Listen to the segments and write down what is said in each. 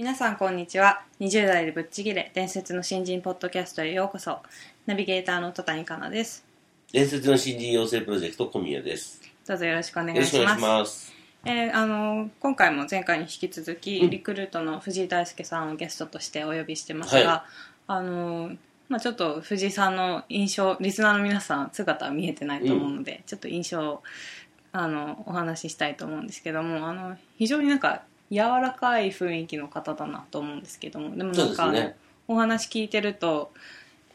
皆さんこんにちは。20代でぶっちぎれ伝説の新人ポッドキャストへようこそ。ナビゲーターの戸谷香奈です。伝説の新人養成プロジェクト小宮です。どうぞよろしくお願よろしくお願いいします。します。えーあの今回も前回に引き続き、うん。リクルートの藤井大輔さんをゲストとしてお呼びしてますが、はあのまあ、ちょっと藤井さんの印象リスナーの皆さん姿は見えてないと思うので、ちょっと印象をあのお話ししたいと思うんですけどもあの非常になんか柔らかい雰囲気の方だなと思うんですけどもでもなんか、ね。お話聞いてると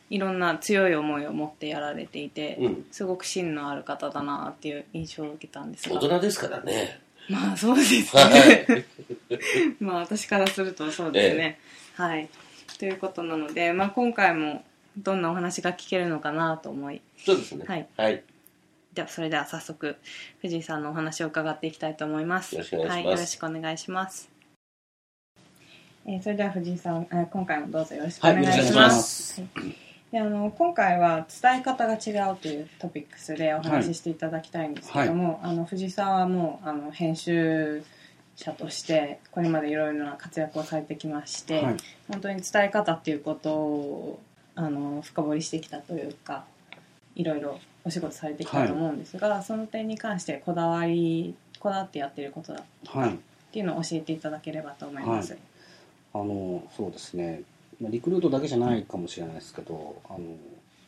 いろんな強い思いを持ってやられていて、うん。すごく芯のある方だなっていう印象を受けたんですが大人ですからね。まあそうですはね。い。まあ私からするとそうですね。はい。ということなので、まあ今回もどんなお話が聞けるのかなと思い、そうですね。はい。はい。ではそれでは早速藤井さんのお話を伺っていきたいと思います。よろしくお願いしますはい、よろしくお願いします。えーそれでは藤井さん、えー今回もどうぞよろしくお願いしま。ますはいであの今回は伝え方が違うというトピックスでお話ししていただきたいんですけども、あの藤井さんはもうあの編集者としてこれまでいろいろな活躍をされてきまして、はい本当に伝え方っていうことをあの深掘りしてきたというかいろいろお仕事されてきたと思うんですが、その点に関してこだわりこだわってやってることだっはい、ていうのを教えていただければと思います。はい。あのそうですね。まあリクルートだけじゃないかもしれないですけどあ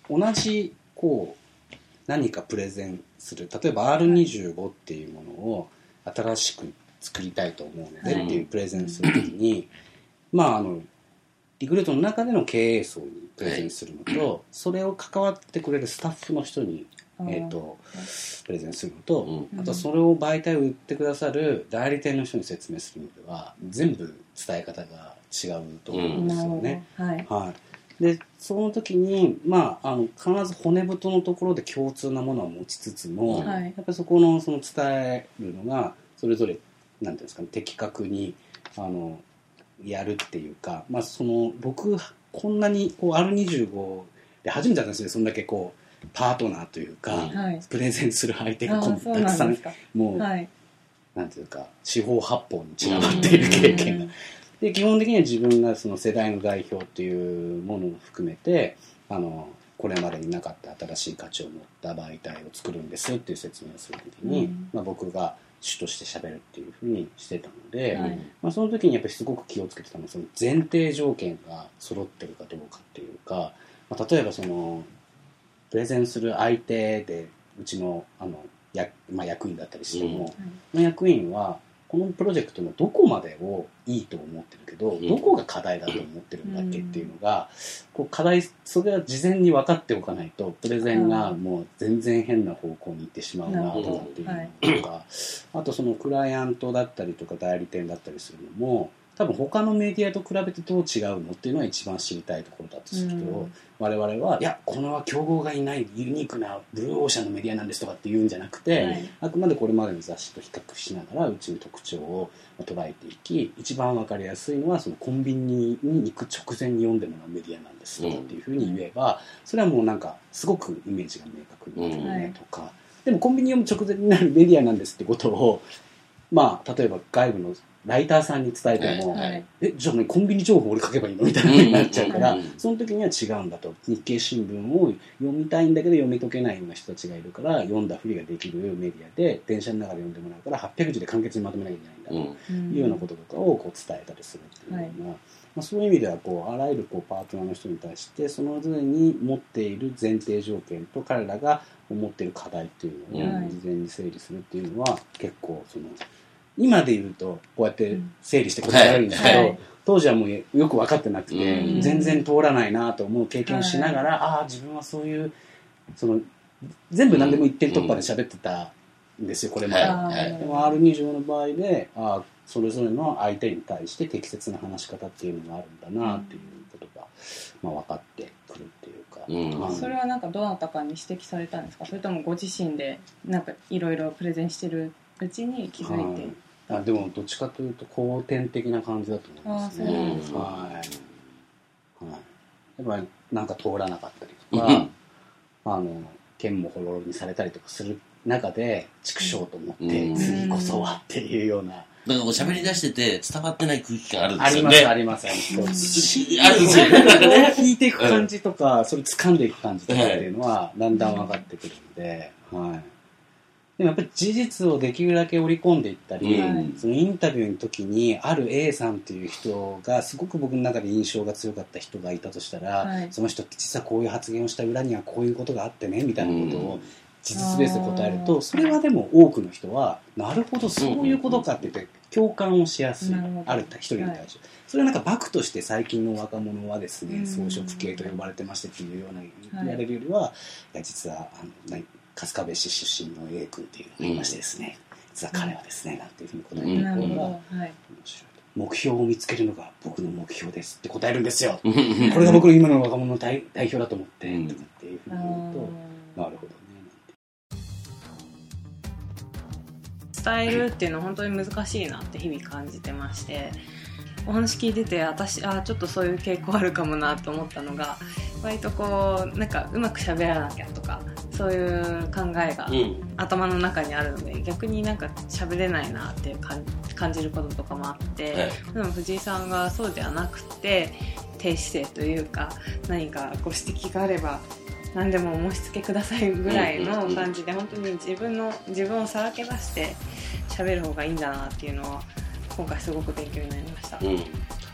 の同じこう何かプレゼンする例えば R25 っていうものを新しく作りたいと思うのではいっていうプレゼンするときに、まああのリクルートの中での経営層にプレゼンするのと、それを関わってくれるスタッフの人に、えー、とプレゼンするのと、うん。あとそれを媒体を売ってくださる代理店の人に説明するのでは全部伝え方が違うと思うんですよね。はい。はい、でその時に、まあ、あの必ず骨太のところで共通なものは持ちつつも、はい。やっぱりそこのその伝えるのがそれぞれなんていうんですかね的確にあのやるっていうか、まあ、その僕こんなにこう R25 で初めてなんですね。そんだけこうパートナーというか、うんはい。プレゼンする相手がこうたくさん。もう、はい。なんていうか四方八方に散らばっている経験が。うん。で基本的には自分がその世代の代表っていうものを含めてあのこれまでになかった新しい価値を持った媒体を作るんですっていう説明をする時に、うん。まあ、僕が主として喋るっていうふうにしてたので、はい。まあ、その時にやっぱりすごく気をつけてたのはその前提条件が揃ってるかどうかっていうか、まあ、例えばそのプレゼンする相手でうちのあのや、まあ、役員だったりしても、その役員はこのプロジェクトのどこまでをいいと思ってるけど、ん。どこが課題だと思ってるんだっけっていうのが、こう課題それは事前に分かっておかないとプレゼンがもう全然変な方向に行ってしまうなとかっていうのとか、あとそのクライアントだったりとか代理店だったりするのも多分他のメディアと比べてどう違うのっていうのが一番知りたいところだとすると、うん。我々はいやこのは競合がいないユニークなブルーオーシャンのメディアなんですとかって言うんじゃなくて、はい。あくまでこれまでの雑誌と比較しながらうちの特徴を捉えていき一番わかりやすいのはそのコンビニに行く直前に読んでもらうメディアなんですよっていうふうに言えばそれはもうなんかすごくイメージが明確になるよねとか、でもコンビニ読む直前になるメディアなんですってことをまあ例えば外部のライターさんに伝えても、はいえじゃあ何コンビニ情報俺書けばいいの？みたいな風になっちゃうから、うんうんうんその時には違うんだと。日経新聞を読みたいんだけど読み解けないような人たちがいるから読んだふりができるメディアで電車の中で読んでもらうから800字で簡潔にまとめなきゃいけないんだと、うん。いうようなこととかをこう伝えたりするっていうような、まあ、そういう意味ではこうあらゆるこうパートナーの人に対してその常に持っている前提条件と彼らが思っている課題っていうのをはい。事前に整理するっていうのは結構その今で言うとこうやって整理して答えられるんだけど、はい。当時はもうよく分かってなくて、うん。全然通らないなと思う経験をしながら、ああ自分はそういうその全部何でも一点突破で喋ってたんですよこれまで、はい。でも R25 の場合であそれぞれの相手に対して適切な話し方っていうのがあるんだなっていうことが、まあ、分かってくるっていうか、うん。まあそれはなんかどなたかに指摘されたんですか？それともご自身でなんかいろいろプレゼンしてるうちに気づいて、はいあでもどっちかというと後天的な感じだと思いますね。はい、はい、やっぱりなんか通らなかったりとか、うん。あの剣もほろろにされたりとかする中で畜生と思って、うん。次こそはっていうような、だからこう喋り出してて伝わってない空気感あるんであります、すよね。ありますあります。し あるんですよ。引いていく感じとか、それ掴んでいく感じとかっていうのはだんだん分かってくるんで、はい、でもやっぱり事実をできるだけ織り込んでいったり、うん。そのインタビューの時にある A さんっていう人がすごく僕の中で印象が強かった人がいたとしたら、はい。その人って実はこういう発言をした裏にはこういうことがあってねみたいなことをうん。事実ベースで答えるとそれはでも多くの人はなるほどそういうことかって言って共感をしやすいある人に対して、それはなんかバクとして最近の若者はですねうん。装飾系と呼ばれてましてっていうようなはい。言われるよりは、いや実はあのな春日部市出身の A 君っていうのがいましてですね、実は彼はですねなんていうふうに答えてるほど、る方が面はい、目標を見つけるのが僕の目標ですって答えるんですよ。ここれが僕の今の若者の代代表だと思って、うん。とかっていうふうあに言うと、ー。なるほどね伝えるっていうのは本当に難しいなって日々感じてましてお話聞いてて私あちょっとそういう傾向あるかもなと思ったのが割とこうなんかうまく喋らなきゃとかそういう考えがうん。頭の中にあるので逆になんか喋れないなっていう感感じることとかもあって、はいでも藤井さんがそうではなくて低姿勢というか何かご指摘があれば何でもお申し付けくださいぐらいの感じで本当に自分の自分をさらけ出して喋る方がいいんだなっていうのは今回すごく勉強になりました。うん。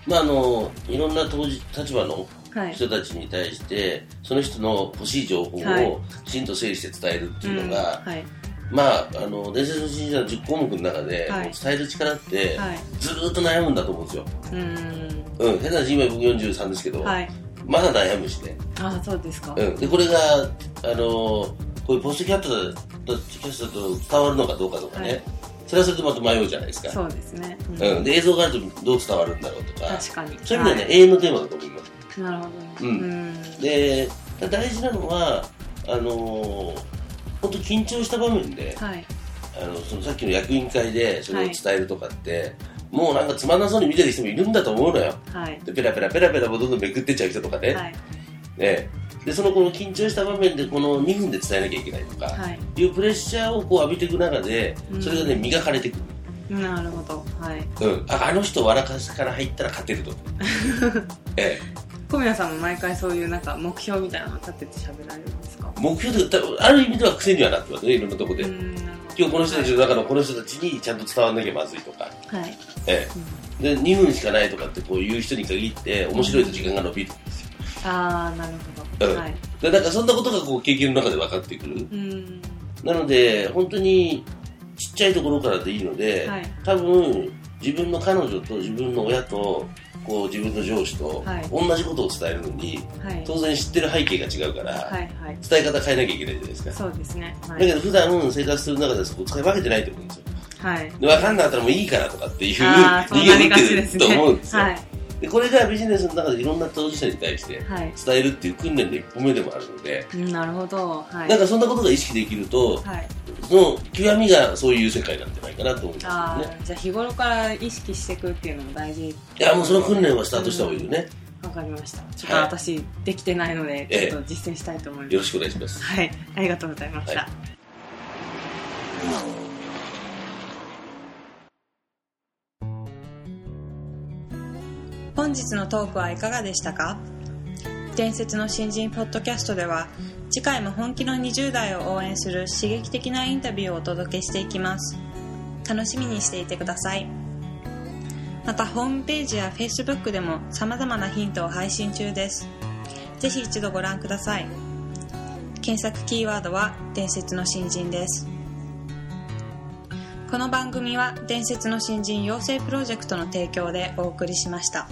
まああの、いろんな当時立場のはい、人たちに対して、その人の欲しい情報はい。をきちんと整理して伝えるっていうのが、まあ、あの、伝説の信者の10項目の中で、はい。伝える力って、はい。ずーっと悩むんだと思うんですよ。うーん。うん。変な話、今僕43ですけど、はい。まだ悩むしね。あそうですか、うん。で、これが、あの、こういうポストキャットだと、キャストだと伝わるのかどうかとかね、はい。それはそれでまた迷うじゃないですか。そうですね、うん。うん。で、映像があるとどう伝わるんだろうとか、確かに。そういう意味ではね、は永遠のテーマだと思います。いなるほどねうんうんで、大事なのは、あの本当緊張した場面で、はいあのそのさっきの役員会でそれを伝えるとかって、もうなんかつまんなそうに見てる人もいるんだと思うのよ。はいで、ペラペラペラペラもどんどんめくってっちゃう人とかね。はいねで、そのこの緊張した場面でこの2分で伝えなきゃいけないとか、はいい、うプレッシャーをこう浴びていく中でう、んそれがね、磨かれていく。なるほどはいうん。あ、あの人笑かしから入ったら勝てると。ええ。小宮さんも毎回そういうなんか目標みたいなのを立てて喋られるんですか？目標で、ある意味では癖にはなってますね、いろんなとこで。今日この人たちの中のこの人たちにちゃんと伝わんなきゃまずいとか、はい、えうん。え、で2分しかないとかってこう言う人に限って面白いと時間が伸びるんですよ。ああなるほど、うん。はい。でなんかそんなことがこう経験の中で分かってくる。うん。なので本当にちっちゃいところからでいいので、はい。多分自分の彼女と自分の親とこう自分の上司とはい。同じことを伝えるのに、はい。当然知ってる背景が違うから、はいはい。伝え方変えなきゃいけないじゃないですか、そうですね。はだけい、ど普段生活する中でそこ使い分けてないと思うんですよ。はい、で分かんなかったらもういいからとかっていうああそうなりがちると思うんですよ、はいでこれがビジネスの中でいろんな当事者に対してはい。伝えるっていう訓練の一歩目でもあるので、うんなるほど。はい。なんかそんなことが意識できると、はいその極みがそういう世界なんじゃないかなと思うんですね。あじゃあ日頃から意識していくっていうのも大事。いや、もうその訓練はスタートした方がいいよね。わかりました。ちょっとはい私できてないのでええちょっと実践したいと思います、よろしくお願いします。はい。ありがとうございました、は本日のトークはいかがでしたか？伝説の新人ポッドキャストでは次回も本気の20代を応援する刺激的なインタビューをお届けしていきます。楽しみにしていてください。またホームページや Facebook でも様々なヒントを配信中です。ぜひ一度ご覧ください。検索キーワードは伝説の新人です。この番組は伝説の新人養成プロジェクトの提供でお送りしました。